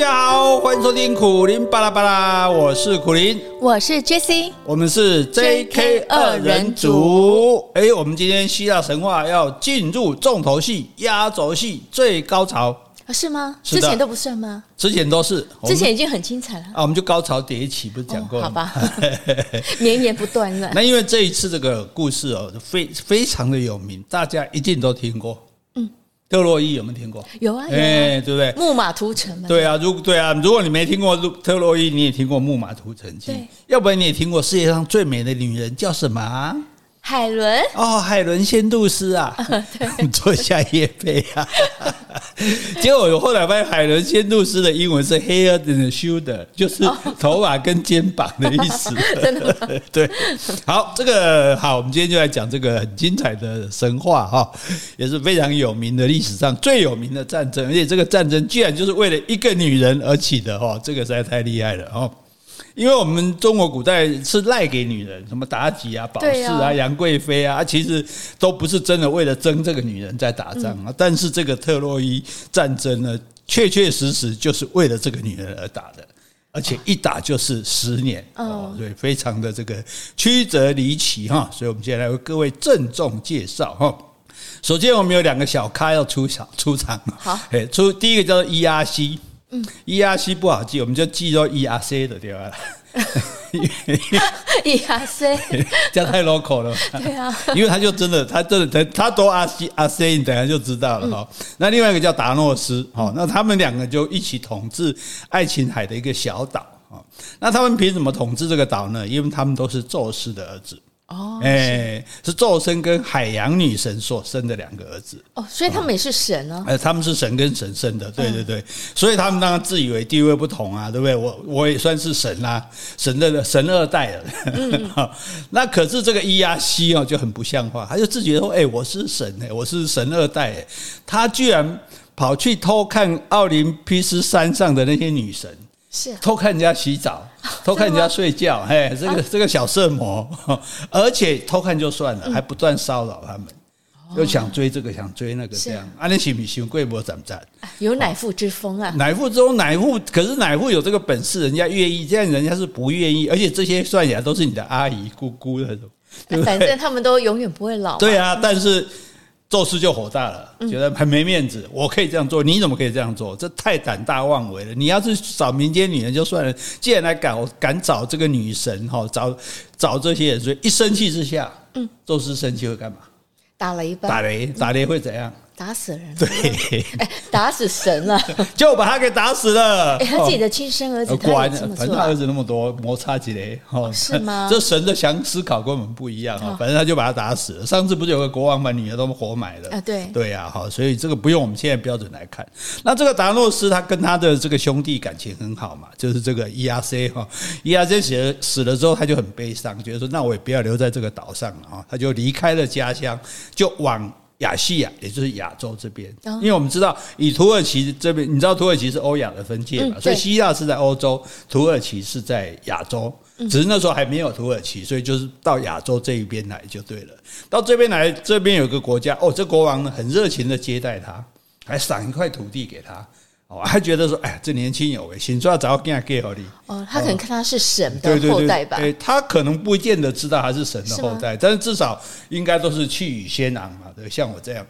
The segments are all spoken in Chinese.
家好，欢迎收听苦林巴拉巴拉，我是苦林，我是 Jessie，我们是 JK 二人组。哎，我们今天希腊神话要进入重头戏、压轴戏、最高潮，是吗？之前都不算吗？之前都是，之前已经很精彩了啊。我们就高潮迭起，不是讲过了吗？好吧，绵延不断了。那因为这一次这个故事哦，非非常的有名，大家一定都听过。特洛伊有没有听过？有啊，哎，对不对？木马屠城嘛。对啊，如对啊，如果你没听过特洛伊，你也听过木马屠城记。要不然你也听过世界上最美的女人叫什么？海伦哦，海伦仙度师啊，对 做一下夜配啊。结果我后来发现，海伦仙度师的英文是 hair and shoulder，就是头发跟肩膀的意思。真的对，好，这个好，我们今天就来讲这个很精彩的神话哈，也是非常有名的历史上最有名的战争，而且这个战争居然就是为了一个女人而起的哈，这个实在太厉害了哈。因为我们中国古代是赖给女人，什么妲己啊、宝四啊、杨贵妃啊，其实都不是真的为了争这个女人在打仗啊。但是这个特洛伊战争呢，确确实实就是为了这个女人而打的，而且一打就是十年哦，对，非常的这个曲折离奇哈。所以我们接下来为各位郑重介绍哈。首先，我们有两个小咖要出场出场，好，哎，出第一个叫做伊阿西。嗯，ERC 不好记，我们就记作 ERC 的对吧？ERC 这样太 local 了。对啊，因为他就真的，他真的，他多 RC RC，你等下就知道了哈。那另外一个叫达诺斯，哈，那他们两个就一起统治爱琴海的一个小岛，哈。那他们凭什么统治这个岛呢？因为他们都是宙斯的儿子。哦，哎，是宙斯跟海洋女神所生的两个儿子哦，所以他们也是神哦。哎，他们是神跟神生的，对对对，所以他们当然自以为地位不同啊，对不对？我我也算是神啦，神的神二代了。嗯，那可是这个伊亚西哦就很不像话，他就自己说：“哎，我是神哎，我是神二代。”他居然跑去偷看奥林匹斯山上的那些女神。是偷看人家洗澡，偷看人家睡觉，嘿，这个这个小色魔，而且偷看就算了，还不断骚扰他们，又想追这个，想追那个，这样，啊，你喜不喜欢贵博怎么着？有乃父之风啊！乃父之风，乃父可是乃父有这个本事，人家愿意，这样人家是不愿意，而且这些算起来都是你的阿姨、姑姑那种，反正他们都永远不会老。对啊，但是。宙斯就火大了，觉得很没面子。我可以这样做，你怎么可以这样做？这太胆大妄为了。你要是找民间女人就算了，既然来敢敢找这个女神哈，找找这些人，所以一生气之下，嗯，宙斯生气会干嘛？打雷吧。打雷，打雷会怎样？打死人，对，哎，打死神了，就把他给打死了。哎，他自己的亲生儿子，管，反正他儿子那么多，摩擦几雷，哦，是吗？这神的想思考跟我们不一样啊，反正他就把他打死了。上次不是有个国王把女儿都活埋了啊？对，对呀，好，所以这个不用我们现在标准来看。那这个达诺斯他跟他的这个兄弟感情很好嘛，就是这个 ERC 哈，伊亚塞死了死了之后，他就很悲伤，觉得说那我也不要留在这个岛上了啊，他就离开了家乡，就往。亚细亚，也就是亚洲这边，因为我们知道，以土耳其这边，你知道土耳其是欧亚的分界嘛，所以希腊是在欧洲，土耳其是在亚洲，只是那时候还没有土耳其，所以就是到亚洲这一边来就对了。到这边来，这边有个国家，哦，这国王呢很热情的接待他，还赏一块土地给他。哦，还觉得说，哎呀，这年轻有为，先说要找给他给好的。哦，他可能看他是神的后代吧？对，他可能不见得知道他是神的后代，但是至少应该都是气宇轩昂嘛，对，像我这样。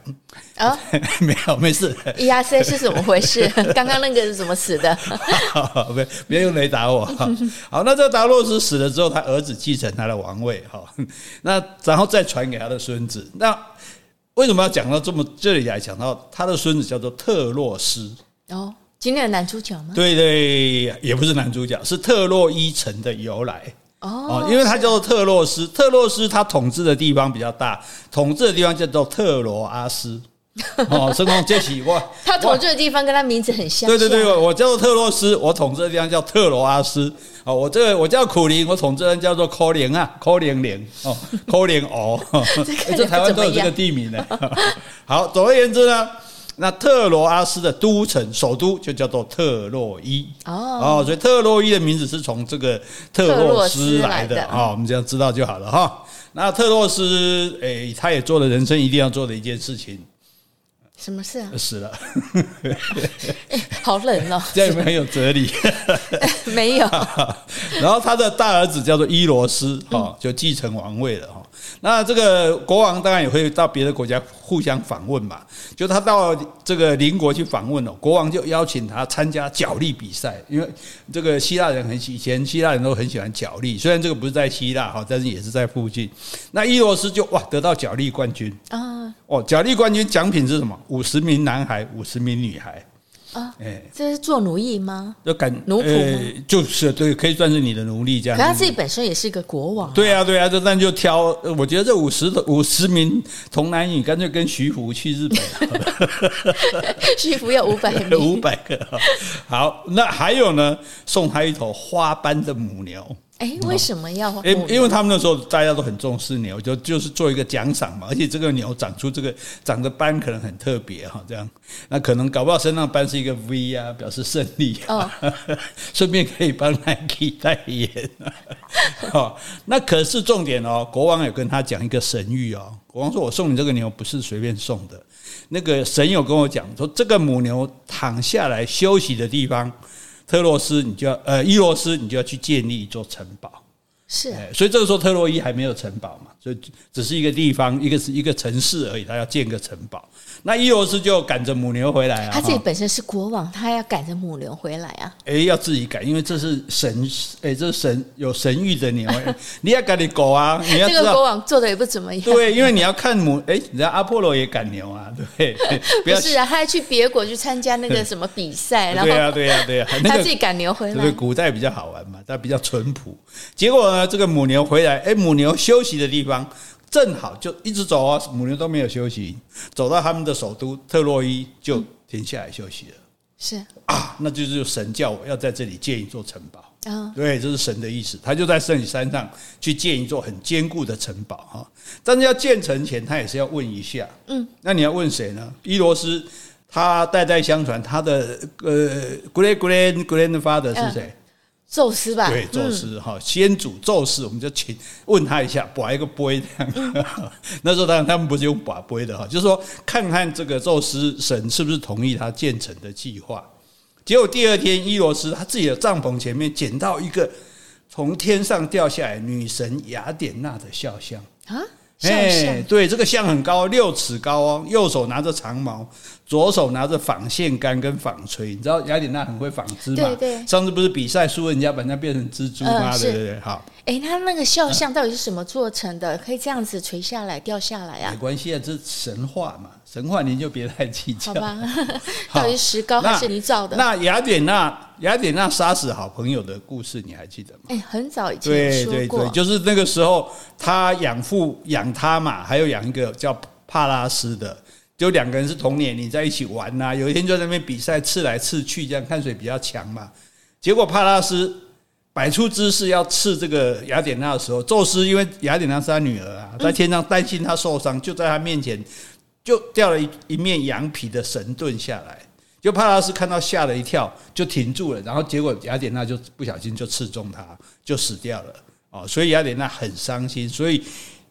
啊，没有，没事。E R C 是怎么回事？刚刚那个是怎么死的？别别用雷打我。好，那这个达洛斯死了之后，他儿子继承他的王位，哈，那然后再传给他的孙子。那为什么要讲到这么这里来讲到他的孙子叫做特洛斯？哦，今天的男主角吗？对对，也不是男主角，是特洛伊城的由来哦，因为他叫做特洛斯，特洛斯他统治的地方比较大，统治的地方叫做特罗阿斯 哦，成功接起哇，他统治的地方跟他名字很像，对对对，我叫做特洛斯，我统治的地方叫特罗阿斯哦，我这个我叫苦苓，我统治的叫做科林啊，科林林哦，科林哦，这台湾都有这个地名的。好，总而言之呢。那特罗阿斯的都城首都就叫做特洛伊哦，所以特洛伊的名字是从这个特洛斯来的啊，我们这样知道就好了哈。那特洛斯诶，他也做了人生一定要做的一件事情，什么事啊？死了，好冷哦！这样有没有很有哲理？没有。然后他的大儿子叫做伊罗斯，哈，就继承王位了，哈。那这个国王当然也会到别的国家互相访问嘛。就他到这个邻国去访问了，国王就邀请他参加角力比赛，因为这个希腊人很喜，以前希腊人都很喜欢角力，虽然这个不是在希腊哈，但是也是在附近。那伊罗斯就哇得到角力冠军啊！哦，角力冠军奖品是什么？五十名男孩，五十名女孩。啊，哎，这是做奴役吗？就感奴仆，就是对，可以算是你的奴隶这样。可他自己本身也是一个国王。对啊，对啊，这那就挑。我觉得这五十五十名童男女，干脆跟徐福去日本了。徐福要五百名，五百个。好，那还有呢，送他一头花斑的母牛。哎，为什么要？因因为他们那时候大家都很重视牛，就就是做一个奖赏嘛。而且这个牛长出这个长的斑可能很特别哈，这样那可能搞不好身上斑是一个 V 啊，表示胜利。哦，顺便可以帮 Nike 代言。好，那可是重点哦，国王有跟他讲一个神谕哦。国王说：“我送你这个牛不是随便送的，那个神有跟我讲说，这个母牛躺下来休息的地方。”特洛斯，你就要呃，伊罗斯，你就要去建立一座城堡。是，所以这个时候特洛伊还没有城堡嘛，所以只是一个地方，一个是一个城市而已，他要建个城堡。那伊罗斯就赶着母牛回来啊！他自己本身是国王，他要赶着母牛回来啊！哎，要自己赶，因为这是神，哎，这是神有神谕的牛，你要赶你狗啊！你要这个国王做的也不怎么样。对，因为你要看母，哎，你知道阿波罗也赶牛啊，对 不，不是啊，他还去别国去参加那个 什么比赛，然后对呀，对呀，对呀，他自己赶牛回来。对，古代比较好玩嘛，他比较淳朴。结果呢，这个母牛回来，哎，母牛休息的地方。正好就一直走啊，母牛都没有休息，走到他们的首都特洛伊就停下来休息了。是啊，那就是神叫我要在这里建一座城堡啊。对，这是神的意思，他就在圣女山上去建一座很坚固的城堡哈。但是要建成前，他也是要问一下，嗯，那你要问谁呢？伊罗斯，他代代相传，他的呃，great great grandfather 是谁？宙斯吧，对，宙斯哈，先祖宙斯，我们就请问他一下，把一个杯这样。那时候当然他们不是用把杯的哈，就是说看看这个宙斯神是不是同意他建成的计划。结果第二天，伊罗斯他自己的帐篷前面捡到一个从天上掉下来女神雅典娜的肖像啊。哎，对，这个像很高，六尺高哦，右手拿着长矛，左手拿着纺线杆跟纺锤。你知道雅典娜很会纺织嘛？对对。上次不是比赛输人家把人家变成蜘蛛吗？对对对，好。哎，他那个肖像到底是什么做成的？可以这样子垂下来、掉下来啊？没关系啊，这是神话嘛。神话您就别太计较，好吧？到底是石膏还是泥造的？那雅典娜，雅典娜杀死好朋友的故事，你还记得吗？哎，很早以前说过，对对对，就是那个时候，他养父养他嘛，还有养一个叫帕拉斯的，就两个人是同年龄在一起玩呐、啊。有一天就在那边比赛，刺来刺去，这样看谁比较强嘛。结果帕拉斯摆出姿势要刺这个雅典娜的时候，宙斯因为雅典娜是他女儿啊，在天上担心她受伤，就在她面前。就掉了一一面羊皮的神盾下来，就帕拉斯看到吓了一跳，就停住了。然后结果雅典娜就不小心就刺中他，就死掉了。哦，所以雅典娜很伤心。所以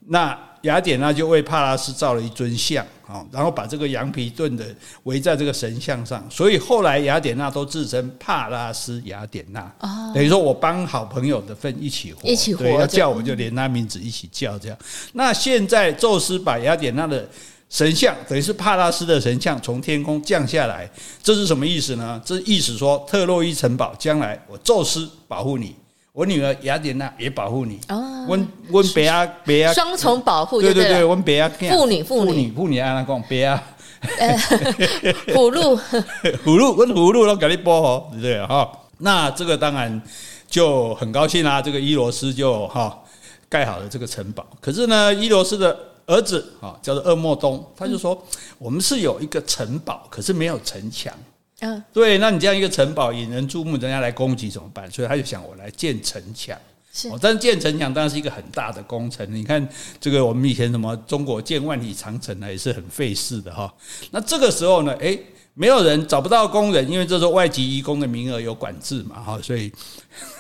那雅典娜就为帕拉斯造了一尊像，哦，然后把这个羊皮盾的围在这个神像上。所以后来雅典娜都自称帕拉斯雅典娜。哦，等于说我帮好朋友的份一起活，一起活，要叫我就连他名字一起叫这样。那现在宙斯把雅典娜的神像等于是帕拉斯的神像从天空降下来，这是什么意思呢？这意思说特洛伊城堡将来我宙斯保护你，我女儿雅典娜也保护你。哦，温温别啊别啊，双重保护。对对对，温别啊，妇女妇女妇女，安娜讲别啊，葫芦葫芦温葫芦都给你播哦，对不对哈？那这个当然就很高兴啦，这个伊罗斯就哈盖好了这个城堡。可是呢，伊罗斯的。儿子啊，叫做厄莫东，他就说：“我们是有一个城堡，可是没有城墙。嗯，对，那你这样一个城堡引人注目，人家来攻击怎么办？所以他就想，我来建城墙。是，但是建城墙当然是一个很大的工程。你看这个，我们以前什么中国建万里长城呢，也是很费事的哈。那这个时候呢，诶，没有人找不到工人，因为这时候外籍移工的名额有管制嘛，哈，所以，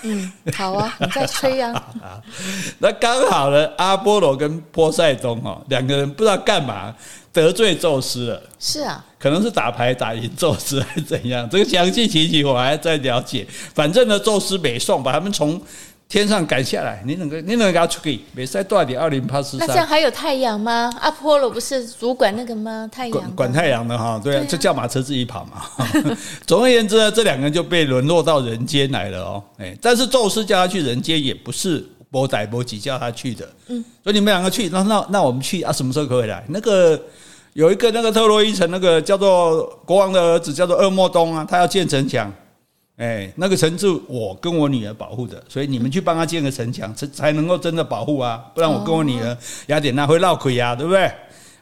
嗯，好啊，你在吹啊。那刚好呢，阿波罗跟波塞冬哈两个人不知道干嘛得罪宙斯了。是啊，可能是打牌打赢宙斯还是怎样，这个详细情形我还在了解。反正呢，宙斯北宋把他们从。天上赶下来，你能够你能给他出去？别再多点奥林帕斯山。那这样还有太阳吗？阿波罗不是主管那个吗？太阳管管太阳的哈，对啊，就叫马车自己跑嘛。总而言之呢，这两个人就被沦落到人间来了哦。哎，但是宙斯叫他去人间，也不是波仔波吉叫他去的。嗯，所以你们两个去，那那那我们去啊？什么时候可以回来？那个有一个那个特洛伊城，那个叫做国王的儿子叫做鄂莫东啊，他要建城墙。哎，那个城是我跟我女儿保护的，所以你们去帮他建个城墙，才才能够真的保护啊！不然我跟我女儿雅典娜会闹鬼呀，对不对？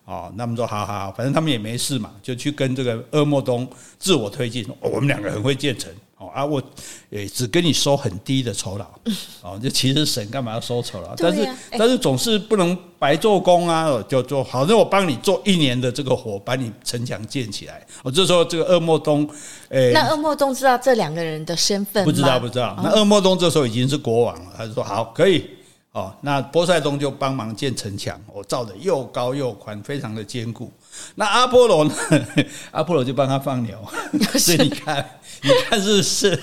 哦，那么说好好，反正他们也没事嘛，就去跟这个鄂莫东自我推进，哦，我们两个很会建城。哦啊，我诶只跟你收很低的酬劳，哦，就其实神干嘛要收酬劳？但是但是总是不能白做工啊，就做好，那我帮你做一年的这个活，把你城墙建起来。我这时候这个鄂莫东，诶，那鄂莫东知道这两个人的身份？不知道，不知道。那鄂莫东这时候已经是国王了，他就说好，可以。哦，那波塞冬就帮忙建城墙，我造的又高又宽，非常的坚固。那阿波罗呢？阿波罗就帮他放牛，所以你看，你看是不是？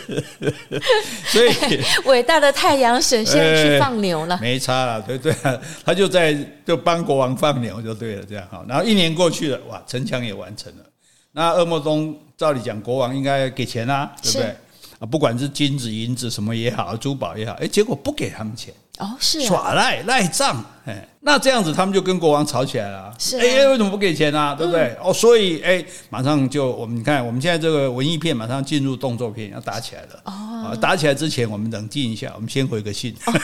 所以伟大的太阳神现在去放牛了，没差了，对对啊，他就在就帮国王放牛就对了，这样好。然后一年过去了，哇，城墙也完成了。那恶魔中照理讲，国王应该给钱啊，对不对？啊，不管是金子、银子什么也好，珠宝也好，哎，结果不给他们钱。哦，是、啊、耍赖赖账，哎，那这样子他们就跟国王吵起来了。是、啊，哎，为什么不给钱呢、啊？对不对？嗯、哦，所以哎，马上就我们你看，我们现在这个文艺片马上进入动作片，要打起来了。哦，打起来之前我们冷静一下，我们先回个信。哦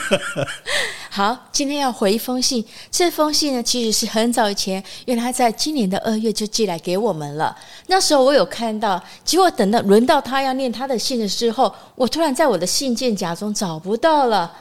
好，今天要回一封信。这封信呢，其实是很早以前，原来他在今年的二月就寄来给我们了。那时候我有看到，结果等到轮到他要念他的信的时候，我突然在我的信件夹中找不到了。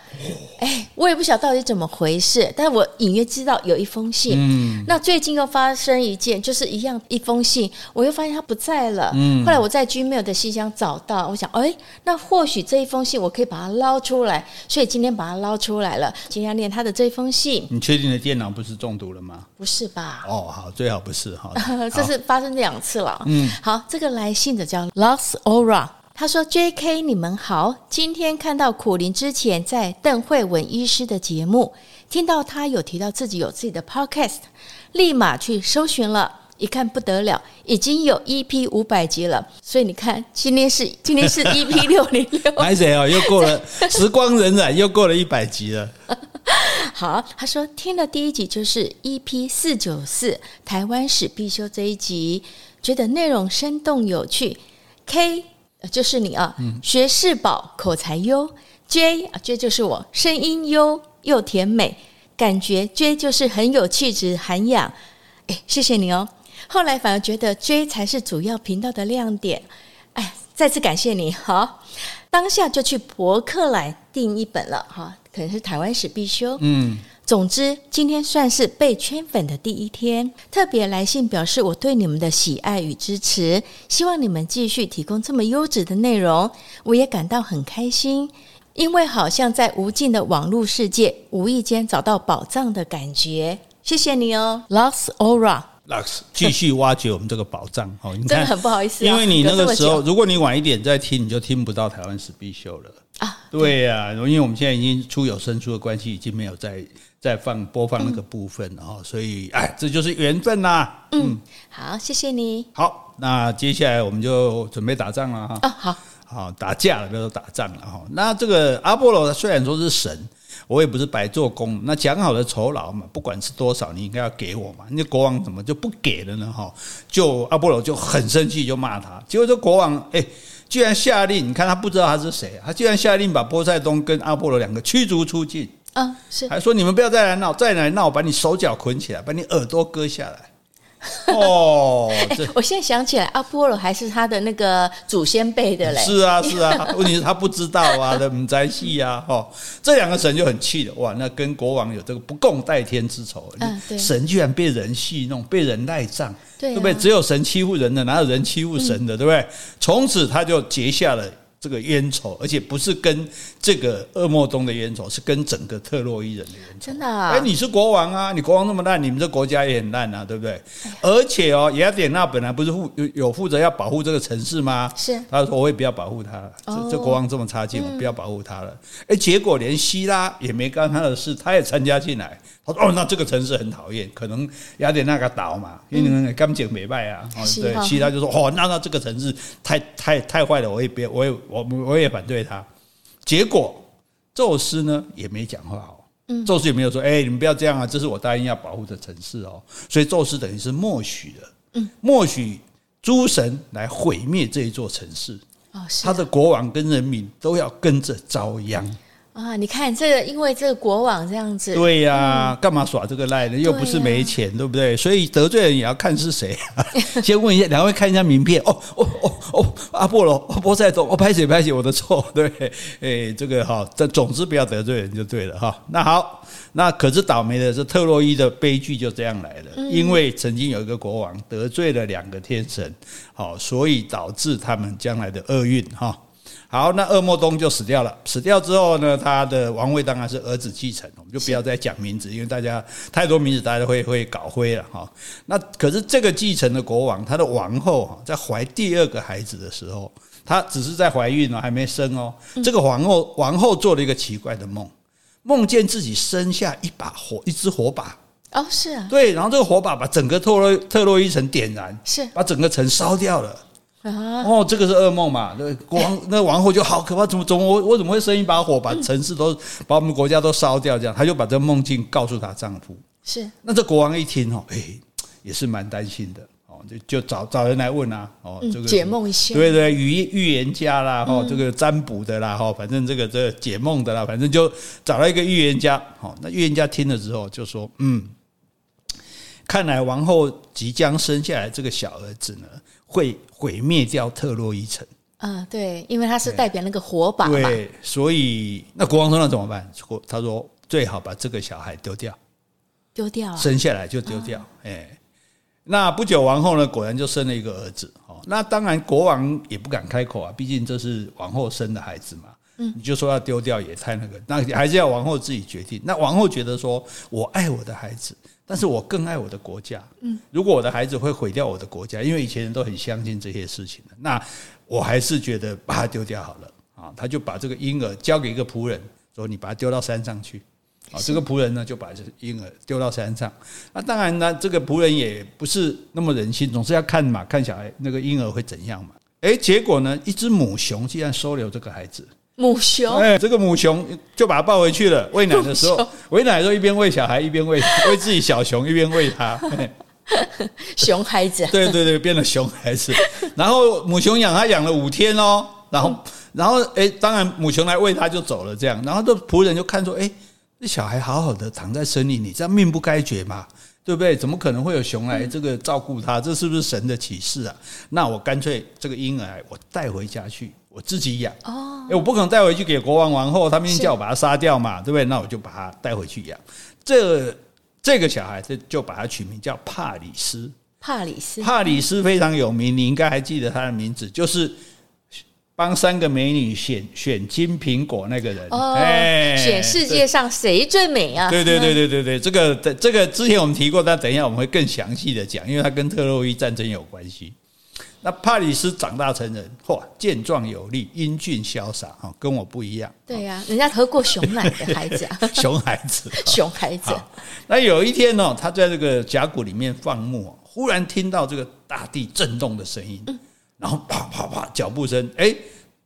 哎，我也不晓得到底怎么回事，但是我隐约知道有一封信。嗯。那最近又发生一件，就是一样一封信，我又发现他不在了。嗯。后来我在 Gmail 的信箱找到，我想，哎，那或许这一封信我可以把它捞出来，所以今天把它捞出来了。要念他的这封信，你确定的电脑不是中毒了吗？不是吧？哦，好，最好不是哈。这是发生两次了。嗯，好，这个来信的叫 Lux Aura，他说：“J.K. 你们好，今天看到苦苓之前在邓慧文医师的节目，听到他有提到自己有自己的 Podcast，立马去搜寻了。”一看不得了，已经有 EP 五百集了，所以你看，今天是今天是 EP 六零六，还谁哦？又过了 时光荏苒，又过了一百集了。好，他说听了第一集就是 EP 四九四台湾史必修这一集，觉得内容生动有趣。K 就是你啊，嗯、学识宝，口才优。J 啊，J 就是我，声音优又甜美，感觉 J 就是很有气质涵养。哎，谢谢你哦。后来反而觉得 J 才是主要频道的亮点，哎，再次感谢你，好，当下就去博客来订一本了，哈，可能是台湾史必修，嗯，总之今天算是被圈粉的第一天，特别来信表示我对你们的喜爱与支持，希望你们继续提供这么优质的内容，我也感到很开心，因为好像在无尽的网络世界，无意间找到宝藏的感觉，谢谢你哦，Lux Aura。Lux 继续挖掘我们这个宝藏哦，你看，真的很不好意思，因为你那个时候，如果你晚一点再听，你就听不到台湾史必秀了啊。对呀，因为我们现在已经出有声书的关系，已经没有再再放播放那个部分了哈，所以哎，这就是缘分呐。嗯，好，谢谢你。好，那接下来我们就准备打仗了哈。啊，好，好打架了，不要说打仗了哈。那这个阿波罗虽然说是神。我也不是白做工，那讲好的酬劳嘛，不管是多少，你应该要给我嘛。那国王怎么就不给了呢？哈，就阿波罗就很生气，就骂他。结果这国王哎，居然下令，你看他不知道他是谁，他居然下令把波塞冬跟阿波罗两个驱逐出境。啊，是，还说你们不要再来闹，再来闹，把你手脚捆起来，把你耳朵割下来。哦，欸、我现在想起来，阿波罗还是他的那个祖先辈的嘞。是啊，是啊，问题是他不知道啊，的母在戏啊，哈，这两个神就很气了，哇，那跟国王有这个不共戴天之仇。嗯，神居然被人戏弄，被人赖账，对不对？只有神欺负人的，哪有人欺负神的，对不对？从此他就结下了。这个冤仇，而且不是跟这个恶莫中的冤仇，是跟整个特洛伊人的冤仇。真的啊？哎，你是国王啊，你国王那么烂，你们这国家也很烂啊，对不对？而且哦，雅典娜本来不是负有有负责要保护这个城市吗？是。他说：“我也不要保护他了，这这国王这么差劲，我不要保护他了。”哎，结果连希拉也没干他的事，他也参加进来。他说：“哦，那这个城市很讨厌，可能雅典娜个岛嘛，因为刚捡没败啊。哦，对，其他就说：‘哦，那那这个城市太太太坏了，我也别，我也我我也反对他。’结果宙斯呢也没讲话哦。”宙斯也没有说：“哎，你们不要这样啊！这是我答应要保护的城市哦。”所以宙斯等于是默许了，默许诸神来毁灭这一座城市。他的国王跟人民都要跟着遭殃。啊，你看这个，因为这个国王这样子，对呀、啊，干嘛耍这个赖呢？又不是没钱，对，啊、对不对？所以得罪人也要看是谁、啊。先问一下，两位看一下名片。哦哦哦哦，阿波罗，波塞冬，我拍谁拍谁，我的错，对，哎，这个哈，这总之不要得罪人就对了哈。那好，那可是倒霉的是特洛伊的悲剧就这样来了，嗯、因为曾经有一个国王得罪了两个天神，好，所以导致他们将来的厄运哈。好，那恶莫东就死掉了。死掉之后呢，他的王位当然是儿子继承。我们就不要再讲名字，因为大家太多名字，大家会会搞灰了哈。那可是这个继承的国王，他的王后哈，在怀第二个孩子的时候，她只是在怀孕哦，还没生哦。这个皇后王后做了一个奇怪的梦，梦见自己生下一把火，一支火把。哦，是啊，对，然后这个火把把整个特洛特洛伊城点燃，是把整个城烧掉了。哦，这个是噩梦嘛？那国王 那王后就好可怕，怎么怎么我我怎么会生一把火，把城市都把我们国家都烧掉？这样，他就把这个梦境告诉她丈夫。是，那这国王一听哦，哎，也是蛮担心的哦，就就找找人来问啊，哦，这个解梦一下，对对，预预言家啦，哈，这个占卜的啦，哈，反正这个这个解梦的啦，反正就找了一个预言家。好，那预言家听了之后就说，嗯，看来王后即将生下来这个小儿子呢。会毁灭掉特洛伊城。啊，对，因为他是代表那个火把。对，所以那国王说：“那怎么办？”他说：“最好把这个小孩丢掉，丢掉，生下来就丢掉。”哎，那不久王后呢，果然就生了一个儿子。哦，那当然国王也不敢开口啊，毕竟这是王后生的孩子嘛。嗯，你就说要丢掉也太那个，那还是要王后自己决定。那王后觉得说：“我爱我的孩子。”但是我更爱我的国家。嗯，如果我的孩子会毁掉我的国家，因为以前人都很相信这些事情的，那我还是觉得把它丢掉好了啊。他就把这个婴儿交给一个仆人，说：“你把它丢到山上去。”啊，这个仆人呢就把这个婴儿丢到山上。那当然呢，这个仆人也不是那么人性，总是要看嘛，看小孩那个婴儿会怎样嘛。诶，结果呢，一只母熊竟然收留这个孩子。母熊，哎，这个母熊就把它抱回去了。喂奶的时候，喂奶的时候一边喂小孩，一边喂喂自己小熊，一边喂它。熊孩子，对对对，变了熊孩子。然后母熊养它养了五天哦，然后然后哎，当然母熊来喂它就走了，这样。然后这仆人就看说，哎，这小孩好好的躺在森林里，这样命不该绝嘛，对不对？怎么可能会有熊来这个照顾它？这是不是神的启示啊？那我干脆这个婴儿我带回家去。我自己养哦，我不可能带回去给国王王后，他们叫我把他杀掉嘛，对不对？那我就把他带回去养。这这个小孩子就把他取名叫帕里斯。帕里斯，帕里斯非常有名，你应该还记得他的名字，就是帮三个美女选选金苹果那个人。哦，选世界上谁最美啊？对对对对对对，这个这个之前我们提过，但等一下我们会更详细的讲，因为它跟特洛伊战争有关系。那帕里斯长大成人，嚯，健壮有力，英俊潇洒，哈，跟我不一样。对呀、啊，人家喝过熊奶的孩子啊，熊孩子，熊孩子。那有一天呢，他在这个峡谷里面放牧，忽然听到这个大地震动的声音，然后啪啪啪脚步声，哎，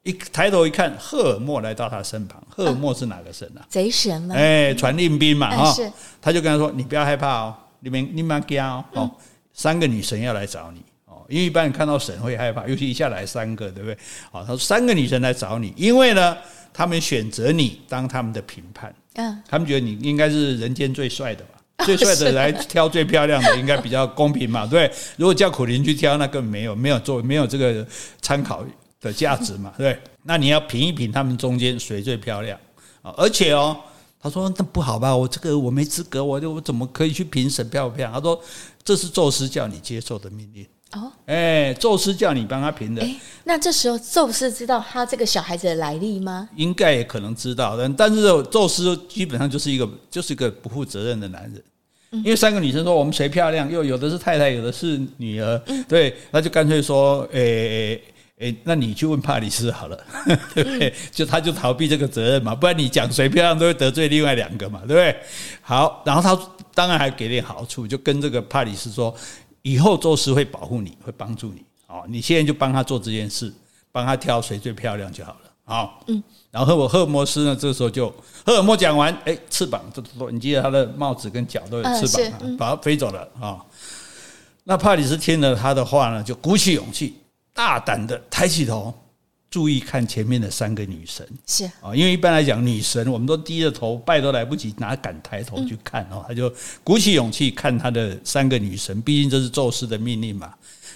一抬头一看，赫尔墨来到他身旁。赫尔墨是哪个神啊？贼神吗？哎，传令兵嘛，哈。是。他就跟他说：“你不要害怕哦，你们你们不要哦，三个女神要来找你。”因为一般人看到神会害怕，尤其一下来三个，对不对？好，他说三个女神来找你，因为呢，他们选择你当他们的评判。嗯，他们觉得你应该是人间最帅的吧？最帅的来挑最漂亮的，应该比较公平嘛？对，如果叫苦林去挑，那根本没有没有做没有这个参考的价值嘛？对，那你要评一评他们中间谁最漂亮啊？而且哦，他说那不好吧？我这个我没资格，我我怎么可以去评审漂不漂亮？他说这是宙斯叫你接受的命令哦。哎，宙斯叫你帮他评的。哎，那这时候宙斯知道他这个小孩子的来历吗？应该也可能知道，但但是宙斯基本上就是一个就是一个不负责任的男人。因为三个女生说我们谁漂亮，又有的是太太，有的是女儿，对，那就干脆说，诶诶诶，那你去问帕里斯好了，对不对？就他就逃避这个责任嘛，不然你讲谁漂亮都会得罪另外两个嘛，对不对？好，然后他当然还给点好处，就跟这个帕里斯说，以后宙斯会保护你，会帮助你，哦，你现在就帮他做这件事，帮他挑谁最漂亮就好了。好，嗯，然后赫尔墨斯呢，这个时候就赫尔墨讲完，哎，翅膀你记得他的帽子跟脚都有翅膀，嗯、把它飞走了啊。那帕里斯听了他的话呢，就鼓起勇气，大胆的抬起头，注意看前面的三个女神，是啊，因为一般来讲，女神我们都低着头拜都来不及，哪敢抬头去看哦？他就鼓起勇气看他的三个女神，毕竟这是宙斯的命令嘛。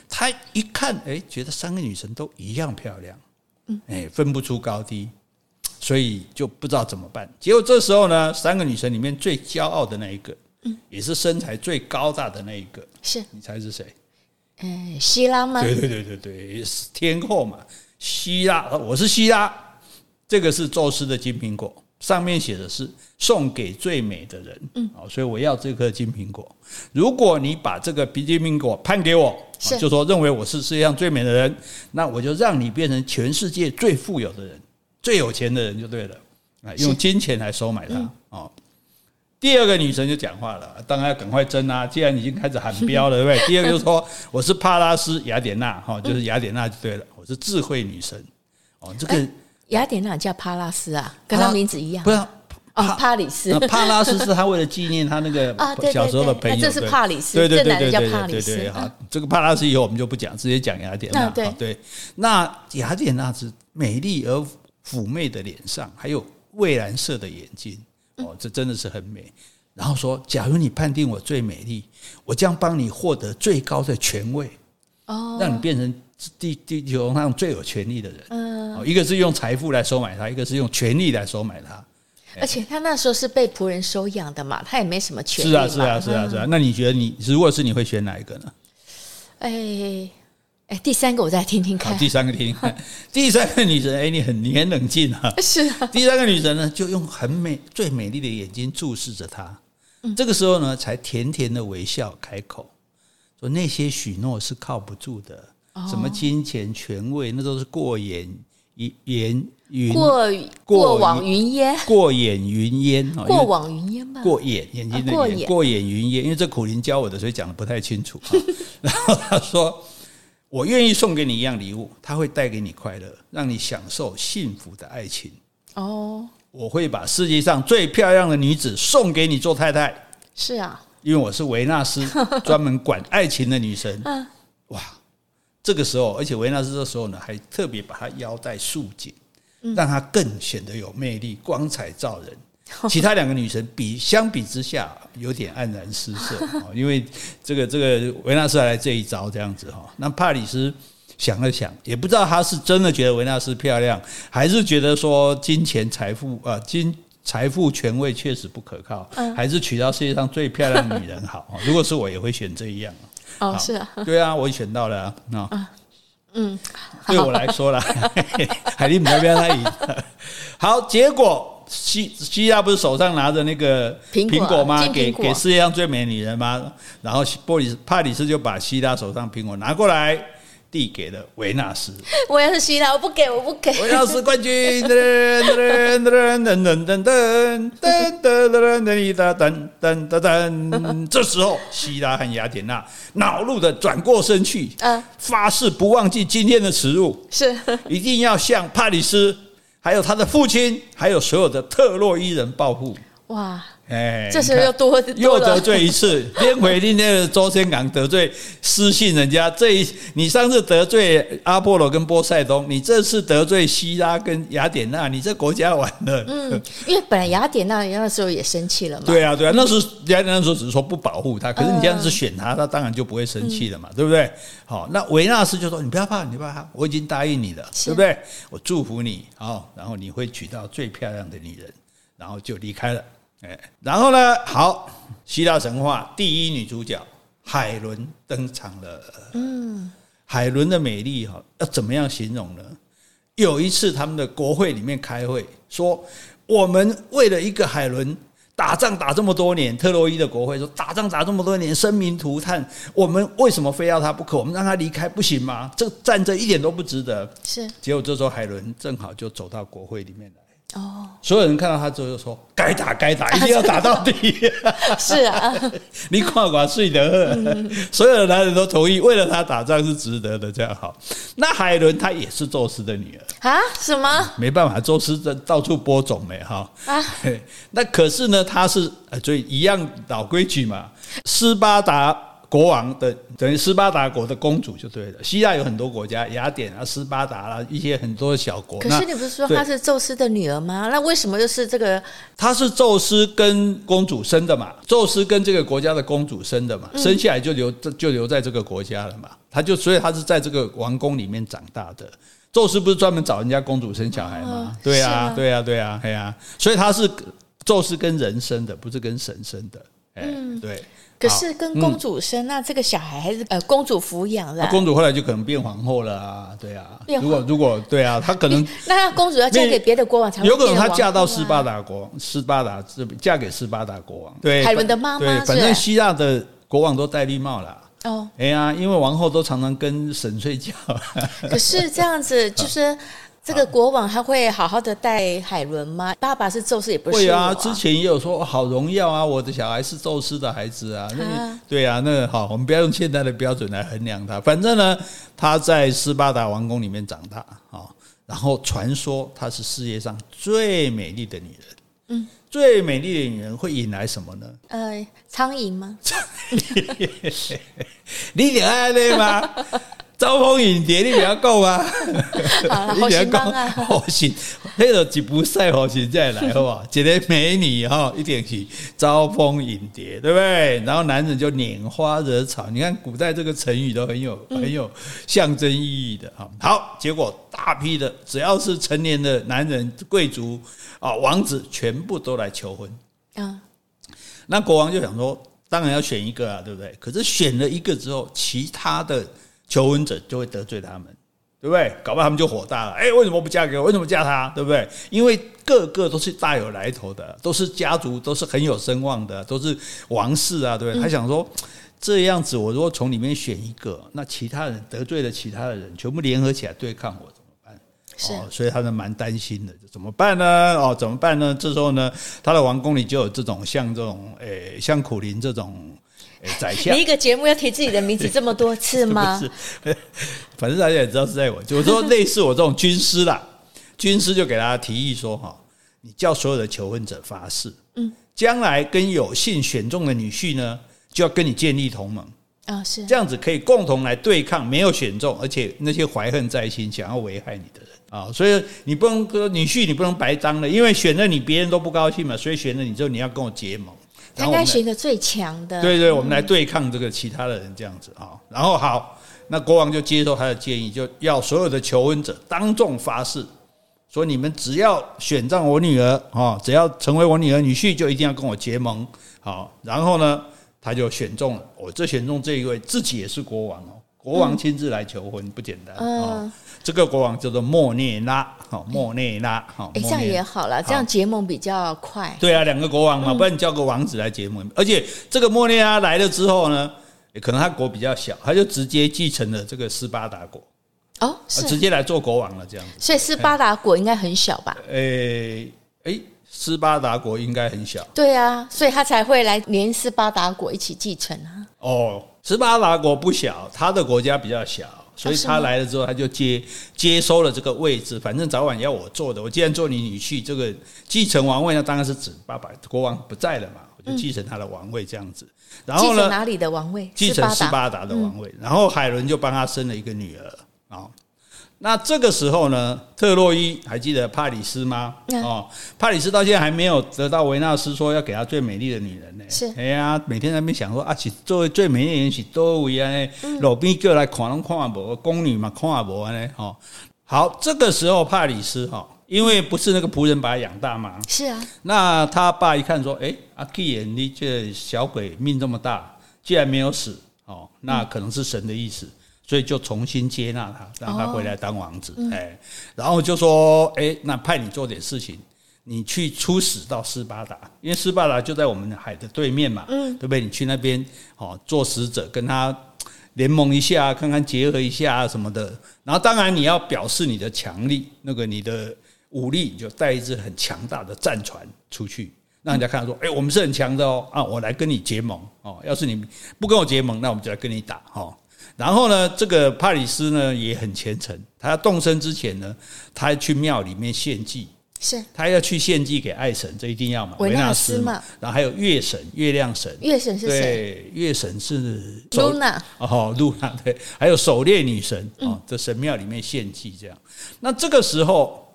他一看，哎，觉得三个女神都一样漂亮。嗯哎，分不出高低，所以就不知道怎么办。结果这时候呢，三个女神里面最骄傲的那一个，嗯也是身材最高大的那一个，是你猜是谁？嗯，希拉吗？对对对对对，是天后嘛，希腊，我是希腊，这个是宙斯的金苹果。上面写的是送给最美的人，嗯，所以我要这颗金苹果。如果你把这个金苹果判给我，就说认为我是世界上最美的人，那我就让你变成全世界最富有的人，最有钱的人就对了。啊，用金钱来收买他哦。第二个女神就讲话了，当然要赶快争啊！既然已经开始喊标了，对不对？第二个就是说我是帕拉斯雅典娜，哈，就是雅典娜就对了，我是智慧女神。哦，这个。雅典娜叫帕拉斯啊，跟她名字一样。不是哦，帕里斯。帕拉斯是他为了纪念他那个 小时候的朋友。这是帕里斯，对对对对对对对。好，这个帕拉斯以后我们就不讲，直接讲雅典娜。对对。那雅典娜是美丽而妩媚的脸上，还有蔚蓝色的眼睛，哦，这真的是很美。然后说，假如你判定我最美丽，我将帮你获得最高的权位，哦，让你变成。地地球上最有权力的人，嗯，一个是用财富来收买他，一个是用权力来收买他。而且他那时候是被仆人收养的嘛，他也没什么权利。是啊，是啊，是啊，是啊。那你觉得你如果是你会选哪一个呢？哎哎，第三个我再听听看。第三个听，第三个女神，哎，你很你很冷静啊。是啊。第三个女神呢，就用很美、最美丽的眼睛注视着他。这个时候呢，才甜甜的微笑，开口说：“那些许诺是靠不住的。”什么金钱、权位，那都是过眼云烟云过过往云烟，过眼云烟，过往云烟吧。过眼眼睛的眼，过眼云烟。因为这苦苓教我的，所以讲的不太清楚。然后他说：“我愿意送给你一样礼物，它会带给你快乐，让你享受幸福的爱情。”哦，我会把世界上最漂亮的女子送给你做太太。是啊，因为我是维纳斯，专门管爱情的女神。嗯，哇。这个时候，而且维纳斯这时候呢，还特别把她腰带束紧，让她更显得有魅力、光彩照人。其他两个女神比相比之下有点黯然失色，因为这个这个维纳斯来这一招这样子哈。那帕里斯想了想，也不知道他是真的觉得维纳斯漂亮，还是觉得说金钱财富啊金财富权位确实不可靠，还是娶到世界上最漂亮的女人好。如果是我，也会选这一样。哦，是啊，对啊，我也选到了啊，啊，嗯，对我来说啦，海蒂没有让他赢。好，结果希希拉不是手上拿着那个苹果吗？给给世界上最美的女人吗？然后波里帕里斯就把希拉手上苹果拿过来。递给了维纳斯，我要是希拉，我不给，我不给。维纳斯冠军，噔噔噔噔噔噔噔噔噔噔噔噔噔噔噔。这时候，希拉和雅典娜恼怒的转过身去，嗯，发誓不忘记今天的耻辱，是一定要向帕里斯，还有他的父亲，还有所有的特洛伊人报复。哇！哎，这时候又多又得罪一次，连回你那个周天港得罪失信人家，这一你上次得罪阿波罗跟波塞冬，你这次得罪希拉跟雅典娜，你这国家完了。嗯，因为本来雅典娜那时候也生气了嘛。对啊，对啊，那时候雅典娜那时候只是说不保护他，可是你这样子选他，他当然就不会生气了嘛，对不对？好，那维纳斯就说：“你不要怕，你不要怕，我已经答应你了，对不对？我祝福你，好，然后你会娶到最漂亮的女人，然后就离开了。”哎，然后呢？好，希腊神话第一女主角海伦登场了。嗯，海伦的美丽哈，要怎么样形容呢？有一次他们的国会里面开会，说我们为了一个海伦打仗打这么多年，特洛伊的国会说打仗打这么多年，生灵涂炭，我们为什么非要她不可？我们让她离开不行吗？这战争一点都不值得。是，结果这时候海伦正好就走到国会里面来。哦，所有人看到他之后就说：“该打该打，一定要打到底。”是啊，你夸寡睡得，所有的男人都同意，为了他打仗是值得的。这样好，那海伦她也是宙斯的女儿啊？什么？没办法，宙斯在到处播种没哈啊？那可是呢，他是所以一样老规矩嘛，斯巴达。国王的等于斯巴达国的公主就对了。希腊有很多国家，雅典啊、斯巴达啦，一些很多小国。可是你不是说她是宙斯的女儿吗？那为什么又是这个？她是宙斯跟公主生的嘛？宙斯跟这个国家的公主生的嘛？生下来就留就留在这个国家了嘛？她就所以她是在这个王宫里面长大的。宙斯不是专门找人家公主生小孩吗？对啊，对啊，对啊，对啊。所以她是宙斯跟人生的，不是跟神生的。嗯，对。可是跟公主生，嗯、那这个小孩还是呃公主抚养的。公主后来就可能变皇后了啊，对啊。如果如果对啊，她可能那公主要嫁给别的国王才会，有可能她嫁到斯巴达国，斯巴达这嫁给斯巴达国王。对，海伦的妈妈。对，反正希腊的国王都戴绿帽了。哦，哎呀，因为王后都常常跟神睡觉。可是这样子就是。这个国王他会好好的带海伦吗？爸爸是宙斯，也不是会啊。之前也有说好荣耀啊，我的小孩是宙斯的孩子啊。那对啊，那个好，我们不要用现在的标准来衡量他。反正呢，他在斯巴达王宫里面长大啊。然后传说她是世界上最美丽的女人。嗯，最美丽的女人会引来什么呢？呃，苍蝇吗？你厉害对吗？招蜂引蝶，你比较够吗？你比较够啊！好心，那个吉普赛好心再来 好不好？一个美女哈，一点起招蜂引蝶，对不对？然后男人就拈花惹草。你看古代这个成语都很有很有象征意义的哈。好，结果大批的只要是成年的男人、贵族啊、王子，全部都来求婚啊。那国王就想说，当然要选一个啊，对不对？可是选了一个之后，其他的。求婚者就会得罪他们，对不对？搞不好他们就火大了。哎，为什么不嫁给我？为什么嫁他？对不对？因为个个都是大有来头的，都是家族，都是很有声望的，都是王室啊，对不对？他想说，这样子，我如果从里面选一个，那其他人得罪了其他的人，全部联合起来对抗我，怎么办？是，所以他们蛮担心的，怎么办呢？哦，怎么办呢？这时候呢，他的王宫里就有这种像这种，诶，像苦林这种。宰相，你一个节目要提自己的名字这么多次吗？是，反正大家也知道是在我，就说类似我这种军师啦，军师就给大家提议说哈，你叫所有的求婚者发誓，嗯，将来跟有幸选中的女婿呢，就要跟你建立同盟啊，是这样子可以共同来对抗没有选中，而且那些怀恨在心想要危害你的人啊，所以你不能说女婿你不能白当了，因为选了你别人都不高兴嘛，所以选了你之后你要跟我结盟。他应该选个最强的，对对，我们来对抗这个其他的人，这样子啊。然后好，那国王就接受他的建议，就要所有的求婚者当众发誓，说你们只要选上我女儿啊，只要成为我女儿女婿，就一定要跟我结盟。好，然后呢，他就选中了，我这选中这一位，自己也是国王哦，国王亲自来求婚，不简单啊。这个国王叫做莫涅拉，好，莫涅拉，好，哎，这样也好了，这样结盟比较快。对啊，两个国王嘛，不然你叫个王子来结盟。而且这个莫涅拉来了之后呢，可能他国比较小，他就直接继承了这个斯巴达国。哦，是，直接来做国王了，这样子。所以斯巴达国应该很小吧？诶，诶，斯巴达国应该很小。对啊，所以他才会来连斯巴达国一起继承啊。哦，斯巴达国不小，他的国家比较小。所以他来了之后，他就接接收了这个位置。反正早晚要我做的，我既然做你女婿，这个继承王位，那当然是指爸爸国王不在了嘛，我就继承他的王位这样子。然后呢，哪里的王位？继承斯巴达的王位。然后海伦就帮他生了一个女儿啊。那这个时候呢，特洛伊还记得帕里斯吗？哦，帕里斯到现在还没有得到维纳斯说要给他最美丽的女人呢。是，哎呀，每天在那边想说啊，其作为最美丽的人是多位啊，路边叫来看拢看啊无，宫女嘛看啊无呢。哦，好，这个时候帕里斯哈，因为不是那个仆人把他养大嘛。是啊。那他爸一看说，哎，阿基眼，你这小鬼命这么大，既然没有死，哦，那可能是神的意思。所以就重新接纳他，让他回来当王子。哎，然后就说：“哎，那派你做点事情，你去出使到斯巴达，因为斯巴达就在我们海的对面嘛，对不对？你去那边哦，做使者，跟他联盟一下，看看结合一下什么的。然后当然你要表示你的强力，那个你的武力，就带一支很强大的战船出去，让人家看到说：哎，我们是很强的哦，啊，我来跟你结盟哦。要是你不跟我结盟，那我们就来跟你打哈。”然后呢，这个帕里斯呢也很虔诚。他要动身之前呢，他要去庙里面献祭，是他要去献祭给爱神，这一定要嘛，维纳斯嘛。然后还有月神、月亮神，月神是谁？对，月神是露娜哦，露娜对，还有狩猎女神哦，在神庙里面献祭这样。那这个时候，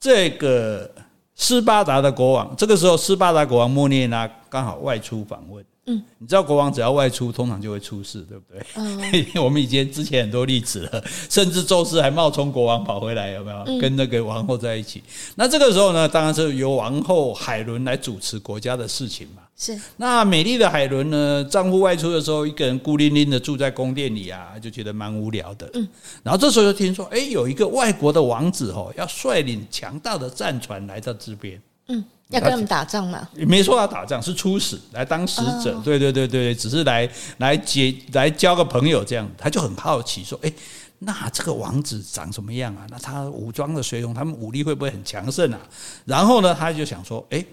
这个斯巴达的国王，这个时候斯巴达国王莫涅拉刚好外出访问。嗯，你知道国王只要外出，通常就会出事，对不对？嗯，我们以前之前很多例子了，甚至宙斯还冒充国王跑回来，有没有？嗯，跟那个王后在一起。那这个时候呢，当然是由王后海伦来主持国家的事情嘛。是。那美丽的海伦呢，丈夫外出的时候，一个人孤零零的住在宫殿里啊，就觉得蛮无聊的。嗯。然后这时候就听说，哎，有一个外国的王子哦，要率领强大的战船来到这边。嗯。要跟他们打仗嘛？没说要打仗，是出使来当使者。对对对对，只是来来结来交个朋友这样。他就很好奇说：“哎，那这个王子长什么样啊？那他武装的随从，他们武力会不会很强盛啊？”然后呢，他就想说：“哎，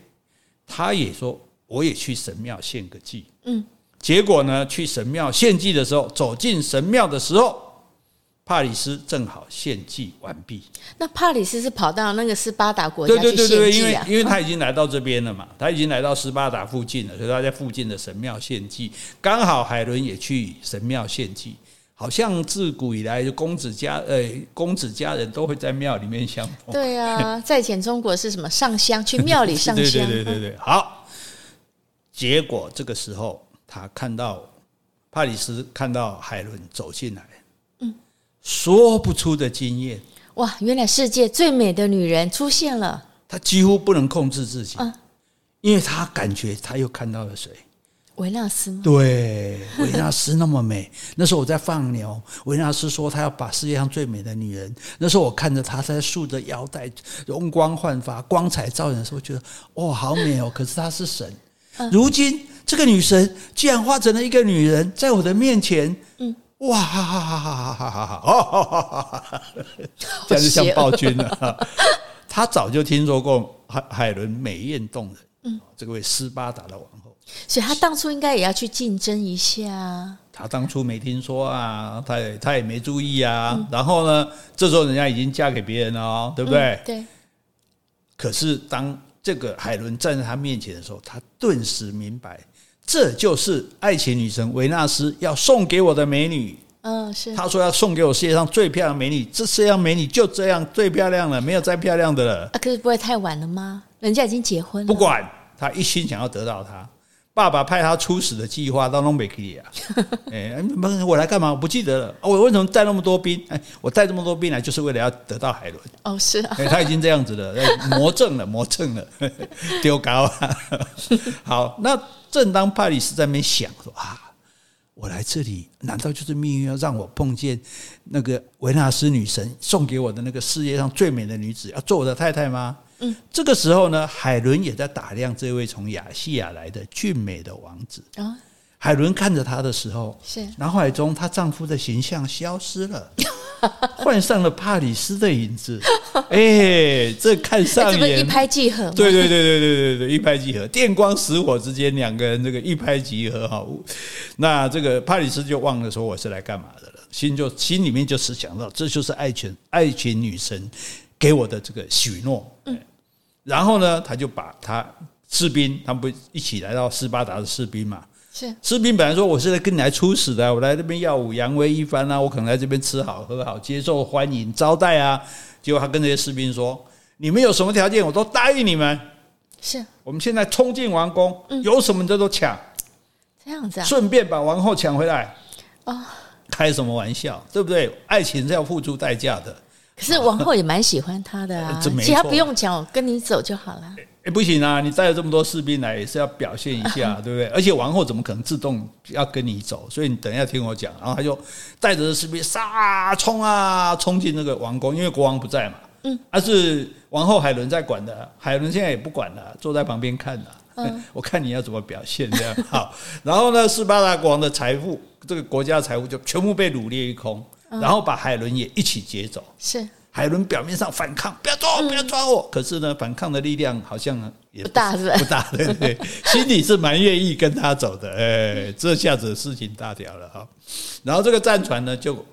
他也说我也去神庙献个祭。”嗯，结果呢，去神庙献祭的时候，走进神庙的时候。帕里斯正好献祭完毕。那帕里斯是跑到那个斯巴达国家去献祭啊？对对对对，因为因为他已经来到这边了嘛，他已经来到斯巴达附近了，所以他在附近的神庙献祭。刚好海伦也去神庙献祭，好像自古以来，就公子家呃公子家人都会在庙里面相逢。对啊，在前中国是什么上香去庙里上 香？对对对对对。好，结果这个时候他看到帕里斯看到海伦走进来。说不出的惊艳哇！原来世界最美的女人出现了，她几乎不能控制自己，嗯，因为她感觉她又看到了谁？维纳斯吗？对，维纳斯那么美。那时候我在放牛，维纳斯说他要把世界上最美的女人。那时候我看着她在束着腰带，容光焕发，光彩照人的时候，觉得哦，好美哦。可是她是神，如今这个女神竟然化成了一个女人，在我的面前，嗯。哇哈哈哈哈哈哈哈！哦，哈哈哈，这样就像暴君了。他早就听说过海海伦美艳动人，嗯，这个位斯巴达的王后，所以他当初应该也要去竞争一下。他当初没听说啊，他也他也没注意啊。然后呢，这时候人家已经嫁给别人了哦，对不对？对。可是当这个海伦站在他面前的时候，他顿时明白。这就是爱情女神维纳斯要送给我的美女。嗯，是。她说要送给我世界上最漂亮美女，这世界上美女就这样最漂亮了，没有再漂亮的了。啊，可是不会太晚了吗？人家已经结婚了。不管，他一心想要得到她。爸爸派他出使的计划到东北去啊。哎，我来干嘛？我不记得了。我为什么带那么多兵？哎，我带这么多兵来，就是为了要得到海伦。哦，是啊。他已经这样子了，魔怔了，魔怔了，丢高啊。好，那。正当帕里斯在那边想说啊，我来这里难道就是命运要让我碰见那个维纳斯女神送给我的那个世界上最美的女子，要做我的太太吗？嗯，这个时候呢，海伦也在打量这位从亚细亚来的俊美的王子啊。海伦看着他的时候，是脑海中她丈夫的形象消失了，换上了帕里斯的影子。哎、欸，这看上眼，一拍即合。对对对对对对对，一拍即合，电光石火之间，两个人这个一拍即合哈。那这个帕里斯就忘了说我是来干嘛的了，心就心里面就是想到，这就是爱情爱情女神给我的这个许诺。嗯，然后呢，他就把他士兵，他们不一起来到斯巴达的士兵嘛。是士兵本来说，我是来跟你来出使的，我来这边耀武扬威一番啊，我可能来这边吃好喝好，接受欢迎招待啊。结果他跟这些士兵说：“你们有什么条件，我都答应你们。是，我们现在冲进王宫，有什么这都抢，这样子啊，顺便把王后抢回来。哦，开什么玩笑，对不对？爱情是要付出代价的。可是王后也蛮喜欢他的啊，其他不用讲，我跟你走就好了。”哎，不行啊！你带了这么多士兵来，也是要表现一下，对不对？而且王后怎么可能自动要跟你走？所以你等一下听我讲。然后他就带着士兵杀冲啊，冲进那个王宫，因为国王不在嘛。嗯，而是王后海伦在管的，海伦现在也不管了，坐在旁边看了。嗯，我看你要怎么表现这样好。然后呢，斯巴达国王的财富，这个国家财富就全部被掳掠一空，然后把海伦也一起劫走。是。海伦表面上反抗，不要抓我，不要抓我。可是呢，反抗的力量好像也不，不大，是吧？不大，对不对？心里是蛮愿意跟他走的。哎，这下子事情大条了哈。然后这个战船呢，就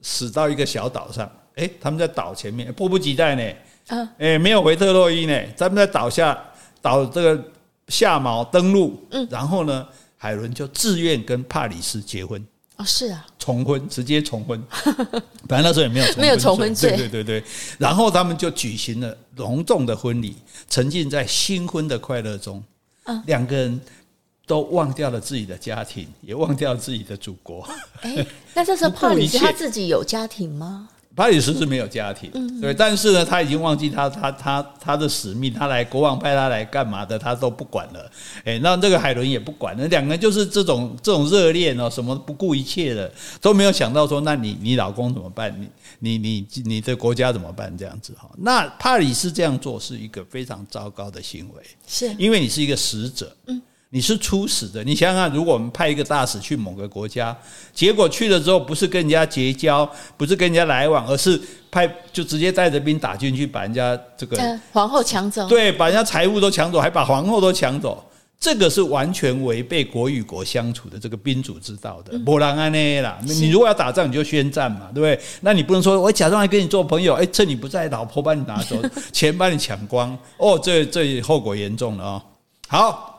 驶到一个小岛上。哎，他们在岛前面，迫不及待呢。嗯，哎，没有回特洛伊呢，他们在岛下岛这个下锚登陆。嗯，然后呢，海伦就自愿跟帕里斯结婚。哦，是啊，重婚，直接重婚。反正那时候也没有重婚，没有重婚罪，对对对对。然后他们就举行了隆重的婚礼，沉浸在新婚的快乐中。嗯，两个人都忘掉了自己的家庭，也忘掉了自己的祖国。哎，那这时候 帕里斯他自己有家庭吗？帕里斯是没有家庭，对，但是呢，他已经忘记他他他他的使命，他来国王派他来干嘛的，他都不管了。哎，那这个海伦也不管，那两个人就是这种这种热恋哦，什么不顾一切的，都没有想到说，那你你老公怎么办？你你你你的国家怎么办？这样子哈，那帕里斯这样做是一个非常糟糕的行为，是因为你是一个使者，嗯。你是初始的，你想想看，如果我们派一个大使去某个国家，结果去了之后不是跟人家结交，不是跟人家来往，而是派就直接带着兵打进去，把人家这个 皇后抢走，对，把人家财物都抢走，还把皇后都抢走，这个是完全违背国与国相处的这个宾主之道的。不然安内啦，你如果要打仗，你就宣战嘛，对不对？那你不能说我假装来跟你做朋友，哎，趁你不在，老婆把你拿走，钱把你抢光，哦，这这后果严重了啊！好。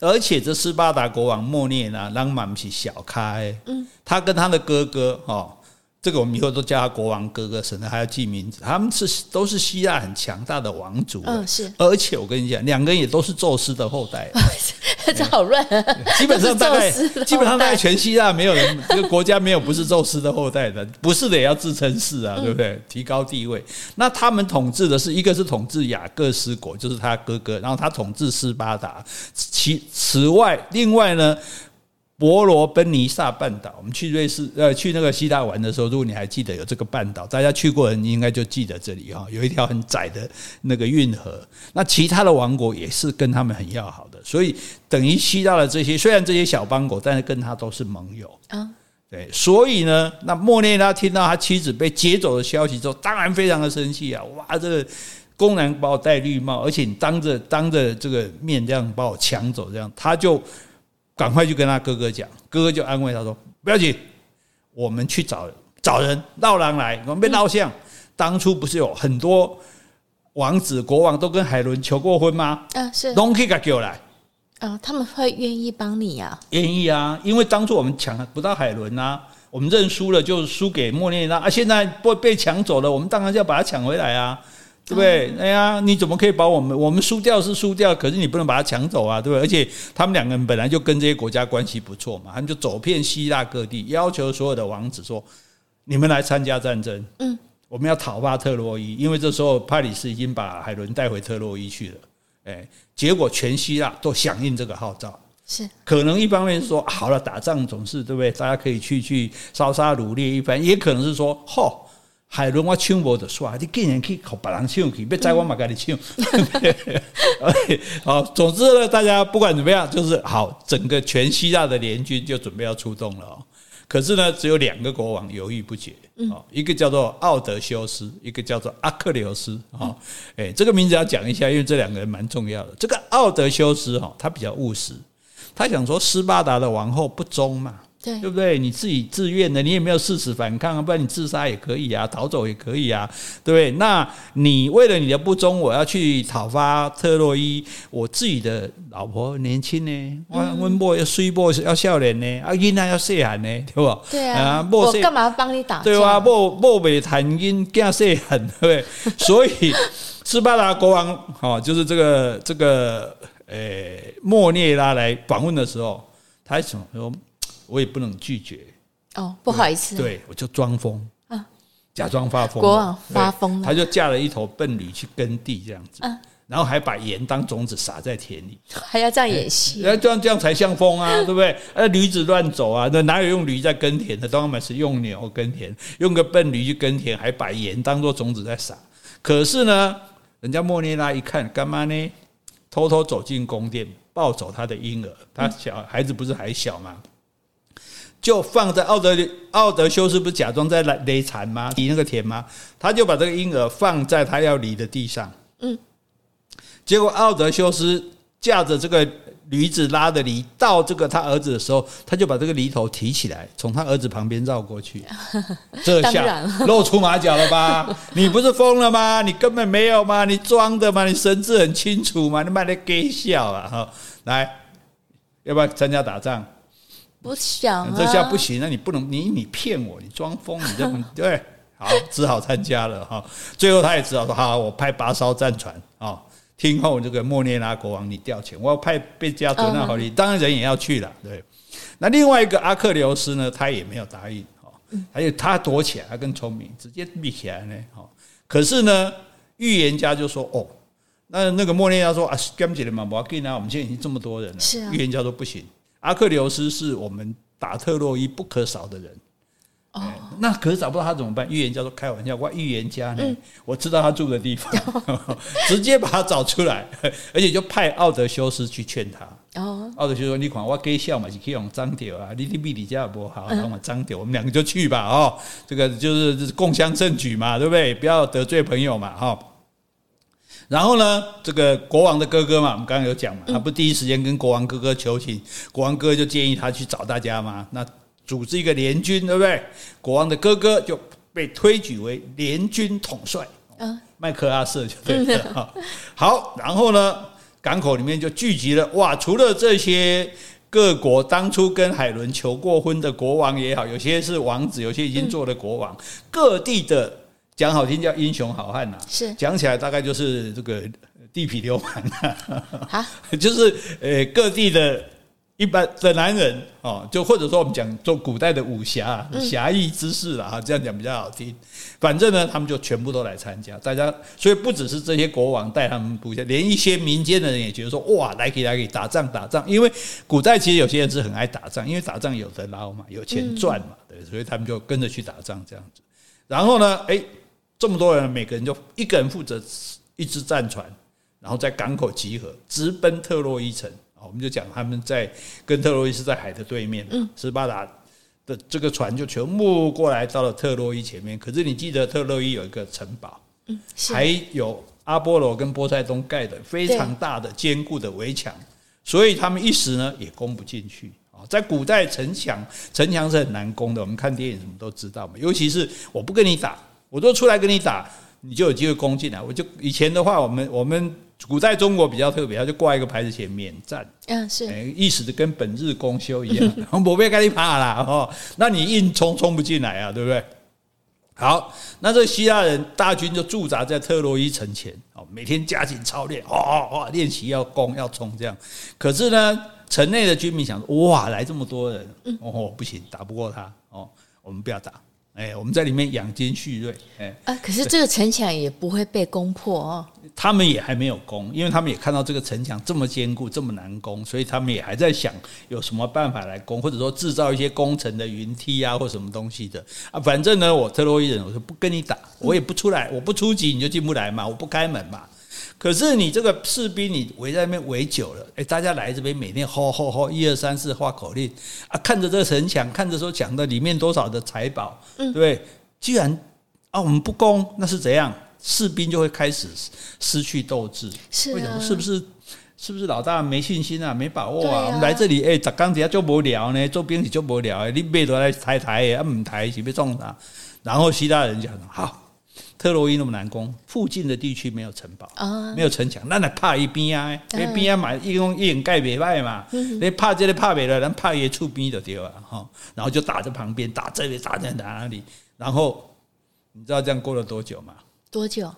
而且这斯巴达国王莫涅纳，让马不起小开，嗯，他跟他的哥哥，哈。这个我们以后都叫他国王哥哥，省得还要记名字。他们是都是希腊很强大的王族，嗯，是。而且我跟你讲，两个人也都是宙斯的后代。这好乱，基本上大概基本上大概全希腊没有人，这个国家没有不是宙斯的后代的，不是的也要自称是啊，对不对？提高地位。那他们统治的是一个是统治雅各斯国，就是他哥哥，然后他统治斯巴达。其此外，另外呢？伯罗奔尼撒半岛，我们去瑞士呃，去那个希腊玩的时候，如果你还记得有这个半岛，大家去过的人应该就记得这里哈，有一条很窄的那个运河。那其他的王国也是跟他们很要好的，所以等于希腊的这些虽然这些小邦国，但是跟他都是盟友啊。对，所以呢，那莫内拉听到他妻子被劫走的消息之后，当然非常的生气啊！哇，这个公然把我戴绿帽，而且你当着当着这个面这样把我抢走，这样他就。赶快去跟他哥哥讲，哥哥就安慰他说：“不要紧，我们去找找人闹狼来，我们被闹像。当初不是有很多王子国王都跟海伦求过婚吗？嗯，是。都可以给我来。啊，他们会愿意帮你呀？愿意啊，因为当初我们抢不到海伦啊，我们认输了就输给莫涅拉啊，现在被被抢走了，我们当然就要把他抢回来啊。”对不对？哎呀，你怎么可以把我们我们输掉是输掉，可是你不能把它抢走啊，对不对？而且他们两个人本来就跟这些国家关系不错嘛，他们就走遍希腊各地，要求所有的王子说：“你们来参加战争，嗯，我们要讨伐特洛伊。”因为这时候帕里斯已经把海伦带回特洛伊去了。哎，结果全希腊都响应这个号召，是可能一方面是说好了，打仗总是对不对？大家可以去去烧杀掳掠一番，也可能是说，嚯。海伦我抢无就算，你竟然去靠别人抢去，别在我嘛甲你抢。好，总之呢，大家不管怎么样，就是好，整个全希腊的联军就准备要出动了。可是呢，只有两个国王犹豫不决。一个叫做奥德修斯，一个叫做阿克琉斯。哈，哎，这个名字要讲一下，因为这两个人蛮重要的。这个奥德修斯哈，他比较务实，他想说斯巴达的王后不忠嘛。对，对不对？你自己自愿的，你也没有誓死反抗啊，不然你自杀也可以啊，逃走也可以啊，对不对？那你为了你的不忠，我要去讨伐特洛伊，我自己的老婆年轻呢，我温波要衰波要笑脸呢，啊，囡仔要细汉呢，对不？对啊，我干嘛帮你打？对啊，莫莫被谈因更细汉，对不对？所以斯巴达国王哈，就是这个这个诶莫涅拉来访问的时候，他还想说。我也不能拒绝哦，不好意思，对，我就装疯啊，假装发疯，国王发疯了，他就驾了一头笨驴去耕地这样子，然后还把盐当种子撒在田里，还要这样演戏，这样这样才像疯啊，对不对？那 驴子乱走啊，那哪有用驴在耕田的？当然是用牛耕田，用个笨驴去耕田，还把盐当做种子在撒。可是呢，人家莫妮拉一看，干嘛呢？偷偷走进宫殿，抱走他的婴儿，他小孩子不是还小吗？就放在奥德奥德修斯不是假装在来犁蚕吗？犁那个田吗？他就把这个婴儿放在他要犁的地上。嗯，结果奥德修斯驾着这个驴子拉的犁到这个他儿子的时候，他就把这个犁头提起来，从他儿子旁边绕过去。这下露出马脚了吧？你不是疯了吗？你根本没有吗？你装的吗？你神志很清楚吗？你卖的给笑啊！哈，来，要不要参加打仗？不想、啊，这下不行，那你不能，你你骗我，你装疯，你这么 对，好，只好参加了哈。最后他也只好说，好，我派八艘战船啊，听候这个莫涅拉国王你调遣，我要派贝加德纳好你，当然人也要去了，对。那另外一个阿克琉斯呢，他也没有答应，哈，还有他躲起来，他更聪明，直接闭起来呢，哈。可是呢，预言家就说，哦，那那个莫涅拉说啊，干起来嘛，我要跟啊，我们现在已经这么多人了，预言家说不行。阿克琉斯是我们打特洛伊不可少的人，哦，那可是找不到他怎么办？预言家说开玩笑，我预言家呢，我知道他住的地方，直接把他找出来，而且就派奥德修斯去劝他。哦，奥德修斯说：“你看我给笑嘛，是可以用张屌啊，你你比你家不好，让我张屌，我们两个就去吧。哦，这个就是共襄盛举嘛，对不对？不要得罪朋友嘛，哈。”然后呢，这个国王的哥哥嘛，我们刚刚有讲嘛，他不第一时间跟国王哥哥求情，国王哥哥就建议他去找大家嘛，那组织一个联军，对不对？国王的哥哥就被推举为联军统帅，嗯，麦克阿瑟就对了。好，然后呢，港口里面就聚集了哇，除了这些各国当初跟海伦求过婚的国王也好，有些是王子，有些已经做了国王，各地的。讲好听叫英雄好汉呐，是讲起来大概就是这个地痞流氓啊，就是呃各地的一般的男人哦，就或者说我们讲做古代的武侠侠义之士了哈，这样讲比较好听。反正呢，他们就全部都来参加，大家所以不只是这些国王带他们部下，连一些民间的人也觉得说哇，来给来给打仗打仗，因为古代其实有些人是很爱打仗，因为打仗有得捞嘛，有钱赚嘛，对，所以他们就跟着去打仗这样子。然后呢，哎。这么多人，每个人就一个人负责一只战船，然后在港口集合，直奔特洛伊城。我们就讲他们在跟特洛伊是在海的对面，斯巴达的这个船就全部过来到了特洛伊前面。可是你记得特洛伊有一个城堡，还有阿波罗跟波塞冬盖的非常大的坚固的围墙，所以他们一时呢也攻不进去。在古代城墙城墙是很难攻的，我们看电影什么都知道嘛。尤其是我不跟你打。我都出来跟你打，你就有机会攻进来。我就以前的话，我们我们古代中国比较特别，他就挂一个牌子写免战，嗯，是，意思的跟本日公休一样。我不会跟你怕啦，哦，那你硬冲冲不进来啊，对不对？好，那这希腊人大军就驻扎在特洛伊城前，哦，每天加紧操练，哇哇哇，练习要攻要冲这样。可是呢，城内的居民想说，哇，来这么多人，哦，不行，打不过他，哦，我们不要打。哎，我们在里面养精蓄锐，哎，啊，可是这个城墙也不会被攻破哦。他们也还没有攻，因为他们也看到这个城墙这么坚固，这么难攻，所以他们也还在想有什么办法来攻，或者说制造一些攻城的云梯啊，或什么东西的啊。反正呢，我特洛伊人，我说不跟你打，我也不出来，我不出击你就进不来嘛，我不开门嘛。可是你这个士兵，你围在那边围久了，哎，大家来这边每天吼吼吼，一二三四画口令啊，看着这个城墙，看着说讲的里面多少的财宝，对不对？既然啊，我们不攻，那是怎样？士兵就会开始失去斗志，是、啊、为什么？是不是？是不是老大没信心啊？没把握啊？啊我们来这里，哎，刚底下就无聊呢，做兵就无聊，你背都来抬抬，啊，唔抬是被撞他。然后希腊人讲好。特洛伊那么难攻，附近的地区没有城堡，没有城墙，那来怕一边啊，那边啊买一用一掩盖别外嘛，你怕这里怕别的，咱怕也出兵就对了哈，然后就打在旁边，打这里打在哪里，然后你知道这样过了多久吗？多久？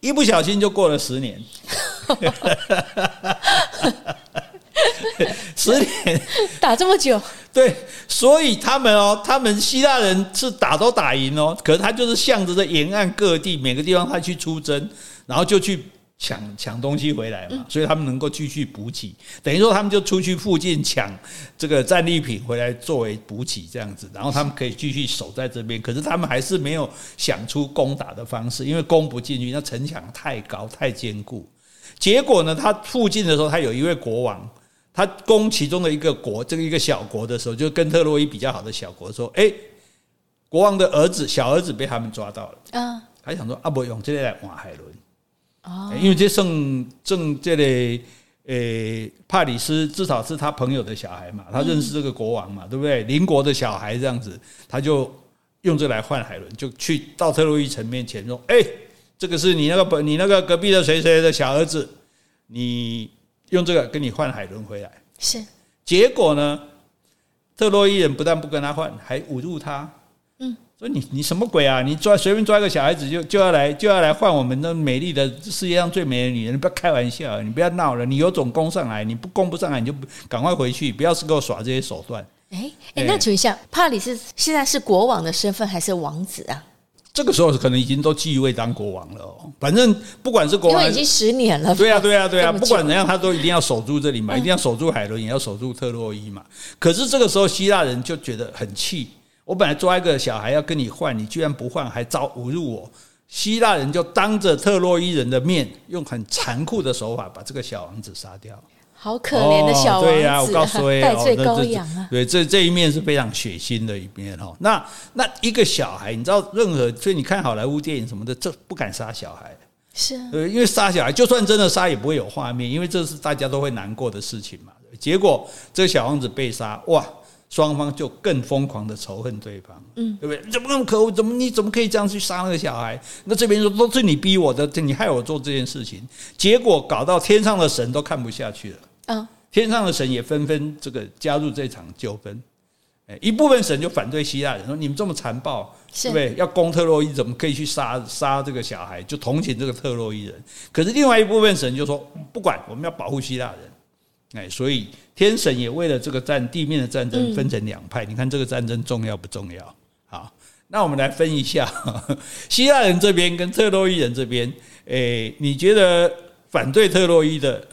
一不小心就过了十年。十年打这么久，对，所以他们哦，他们希腊人是打都打赢哦，可是他就是向着这沿岸各地每个地方他去出征，然后就去抢抢东西回来嘛，所以他们能够继续补给，等于说他们就出去附近抢这个战利品回来作为补给这样子，然后他们可以继续守在这边，可是他们还是没有想出攻打的方式，因为攻不进去，那城墙太高太坚固，结果呢，他附近的时候，他有一位国王。他攻其中的一个国，这个一个小国的时候，就跟特洛伊比较好的小国说：“哎，国王的儿子，小儿子被他们抓到了。”啊，还想说：“啊，不用这里来换海伦。”哦，因为这圣正这里，诶，帕里斯至少是他朋友的小孩嘛，他认识这个国王嘛，对不对？邻国的小孩这样子，他就用这来换海伦，就去到特洛伊城面前说：“哎，这个是你那个本你那个隔壁的谁谁的小儿子，你。”用这个跟你换海伦回来，是结果呢？特洛伊人不但不跟他换，还侮辱他。嗯，说你你什么鬼啊？你抓随便抓一个小孩子就就要来就要来换我们的美丽的世界上最美的女人？你不要开玩笑，你不要闹了。你有种攻上来，你不攻不上来，你就赶快回去，不要是给我耍这些手段。哎哎，那请问一下，帕里斯现在是国王的身份还是王子啊？这个时候可能已经都继位当国王了哦。反正不管是国王，因为已经十年了。对啊，对啊，对啊。不管怎样，他都一定要守住这里嘛，一定要守住海伦，也要守住特洛伊嘛。可是这个时候，希腊人就觉得很气。我本来抓一个小孩要跟你换，你居然不换，还招侮辱我。希腊人就当着特洛伊人的面，用很残酷的手法把这个小王子杀掉。好可怜的小王子，对呀，我告诉你，代罪羔羊啊！对，这这一面是非常血腥的一面哈。那那一个小孩，你知道，任何所以你看好莱坞电影什么的，这不敢杀小孩，是，呃，因为杀小孩，就算真的杀，也不会有画面，因为这是大家都会难过的事情嘛。结果这个小王子被杀，哇，双方就更疯狂的仇恨对方，嗯，对不对？怎么那么可恶？怎么你怎么可以这样去杀那个小孩？那这边说都是你逼我的，你害我做这件事情，结果搞到天上的神都看不下去了。嗯，天上的神也纷纷这个加入这场纠纷，哎，一部分神就反对希腊人说：“你们这么残暴，对不对？要攻特洛伊，怎么可以去杀杀这个小孩？就同情这个特洛伊人。可是另外一部分神就说：不管，我们要保护希腊人。哎，所以天神也为了这个战地面的战争分成两派。你看这个战争重要不重要？好，那我们来分一下 希腊人这边跟特洛伊人这边。哎，你觉得反对特洛伊的？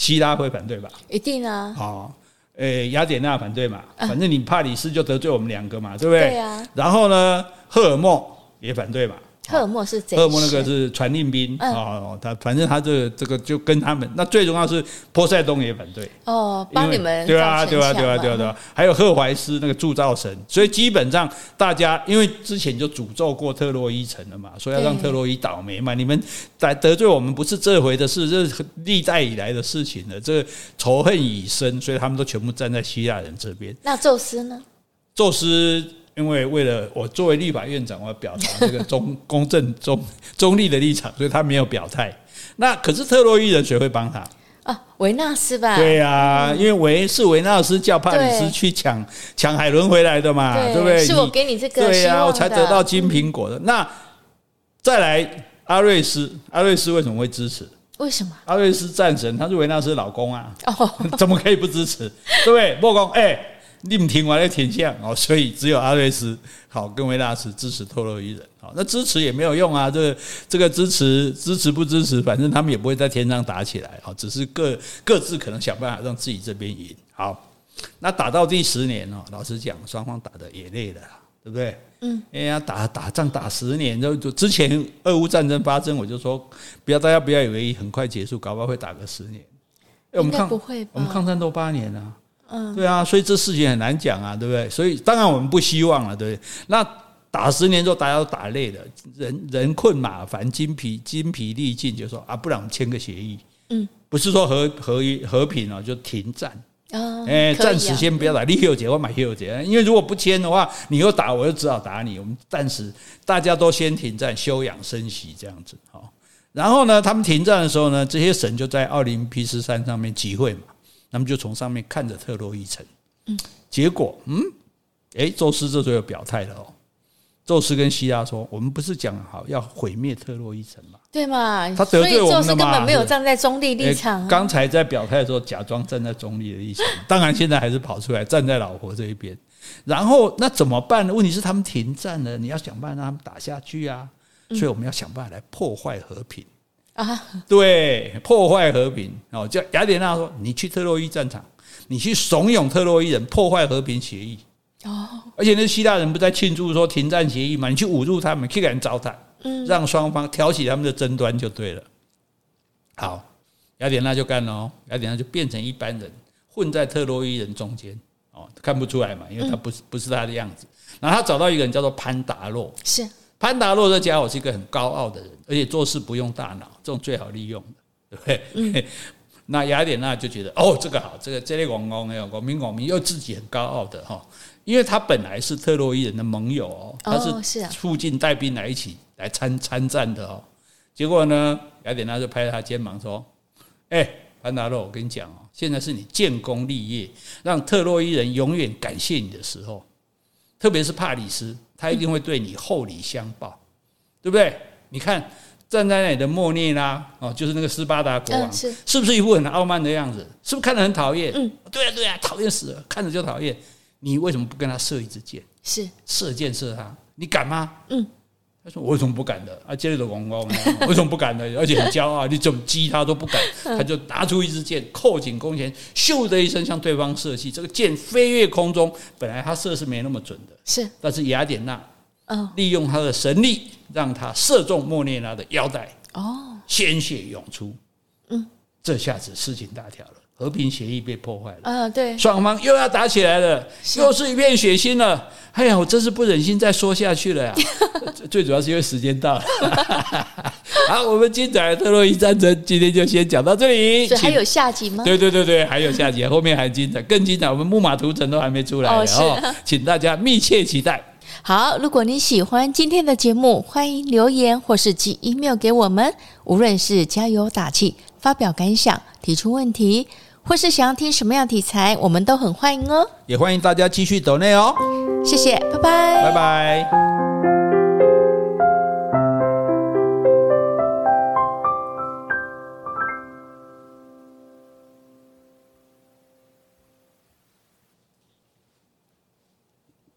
希腊会反对吧？一定啊！好，诶，雅典娜反对嘛？反正你帕里斯就得罪我们两个嘛，对不对？对啊。然后呢，赫尔墨也反对嘛。赫尔墨是谁？赫尔墨那个是传令兵哦，他反正他这个这个就跟他们，那最重要是波塞冬也反对哦，帮你们对啊对啊对啊对啊对啊，还有赫淮斯那个铸造神，所以基本上大家因为之前就诅咒过特洛伊城了嘛，所以要让特洛伊倒霉嘛，你们在得罪我们不是这回的事，这是历代以来的事情了，这个仇恨已深，所以他们都全部站在希腊人这边。那宙斯呢？宙斯。因为为了我作为立法院长，我要表达这个中公正中中立的立场，所以他没有表态。那可是特洛伊人谁会帮他啊？维纳斯吧？对呀、啊，因为维是维纳斯叫帕里斯去抢抢海伦回来的嘛，对，对不对？是我给你这个，对呀、啊，我才得到金苹果的。嗯、那再来阿瑞斯，阿瑞斯为什么会支持？为什么？阿瑞斯战神，他是维纳斯老公啊，哦，怎么可以不支持？对不对？莫公，哎。另听完了天象哦，所以只有阿瑞斯好跟维纳斯支持特洛伊人。好，那支持也没有用啊，这个这个支持支持不支持，反正他们也不会在天上打起来啊，只是各各自可能想办法让自己这边赢。好，那打到第十年哦，老实讲，双方打的也累了，对不对？嗯，哎呀，打打仗打十年，就就之前俄乌战争发生，我就说不要大家不要以为很快结束，搞不好会打个十年。哎，我们抗我们抗战都八年了，嗯，对啊，所以这事情很难讲啊，对不对？所以当然我们不希望了，对不对？那打十年之后大家都打累了，人人困马烦，筋疲筋疲力尽，就说啊，不然我们签个协议，嗯，不是说和和和平啊，就停战。哦，哎，暂时先不要打，你有钱我买有钱，因为如果不签的话，你又打，我就只好打你。我们暂时大家都先停战，休养生息这样子。好，然后呢，他们停战的时候呢，这些神就在奥林匹斯山上面集会嘛，他们就从上面看着特洛伊城。嗯，结果，嗯，哎，宙斯这时候又表态了哦。宙斯跟希拉说：“我们不是讲好要毁灭特洛伊城吗？对嘛？他得罪我们了嘛？所以宙斯根本没有站在中立立场。刚才在表态的时候，假装站在中立的立场，当然现在还是跑出来站在老婆这一边。然后那怎么办呢？问题是他们停战了，你要想办法让他们打下去啊！所以我们要想办法来破坏和平啊！对，破坏和平哦。叫雅典娜说：‘你去特洛伊战场，你去怂恿特洛伊人破坏和平协议。’哦，而且那希腊人不在庆祝说停战协议嘛？你去侮辱他们，去给人糟蹋，嗯，让双方挑起他们的争端就对了。好，雅典娜就干了哦，雅典娜就变成一般人，混在特洛伊人中间哦，看不出来嘛，因为他不是不是他的样子。然后他找到一个人叫做潘达洛，是潘达洛这家伙是一个很高傲的人，而且做事不用大脑，这种最好利用的，对不对？嗯，那雅典娜就觉得哦，这个好，这个这类王公哎，王明王明又自己很高傲的哈。因为他本来是特洛伊人的盟友哦，他是附近带兵来一起来参参战的哦。结果呢，雅典娜就拍他肩膀说：“哎，潘达洛，我跟你讲哦，现在是你建功立业，让特洛伊人永远感谢你的时候。特别是帕里斯，他一定会对你厚礼相报，对不对？你看站在那里的莫涅拉哦，就是那个斯巴达国王，是是不是一副很傲慢的样子？是不是看着很讨厌？嗯，对啊，对啊，讨厌死了，看着就讨厌。”你为什么不跟他射一支箭？是射箭射他，你敢吗？嗯，他说我为什么不敢的？啊，接着的王光，为什么不敢的？而且很骄傲，你怎么击他都不敢。他就拿出一支箭，扣紧弓弦，咻的一声向对方射去。这个箭飞越空中，本来他射是没那么准的，是，但是雅典娜利用他的神力，让他射中莫涅拉的腰带，哦，鲜血涌出，嗯，这下子事情大条了。和平协议被破坏了，嗯、呃，对，双方又要打起来了，又是一片血腥了。哎呀，我真是不忍心再说下去了呀！最主要是因为时间到了。好，我们精彩的特洛伊战争今天就先讲到这里。所以还有下集吗？对对对对，还有下集，后面还精彩，更精彩。我们木马屠城都还没出来，然后、哦、请大家密切期待。好，如果你喜欢今天的节目，欢迎留言或是寄 email 给我们。无论是加油打气、发表感想、提出问题。或是想要听什么样题材，我们都很欢迎哦。也欢迎大家继续走内哦。谢谢，拜拜，拜拜。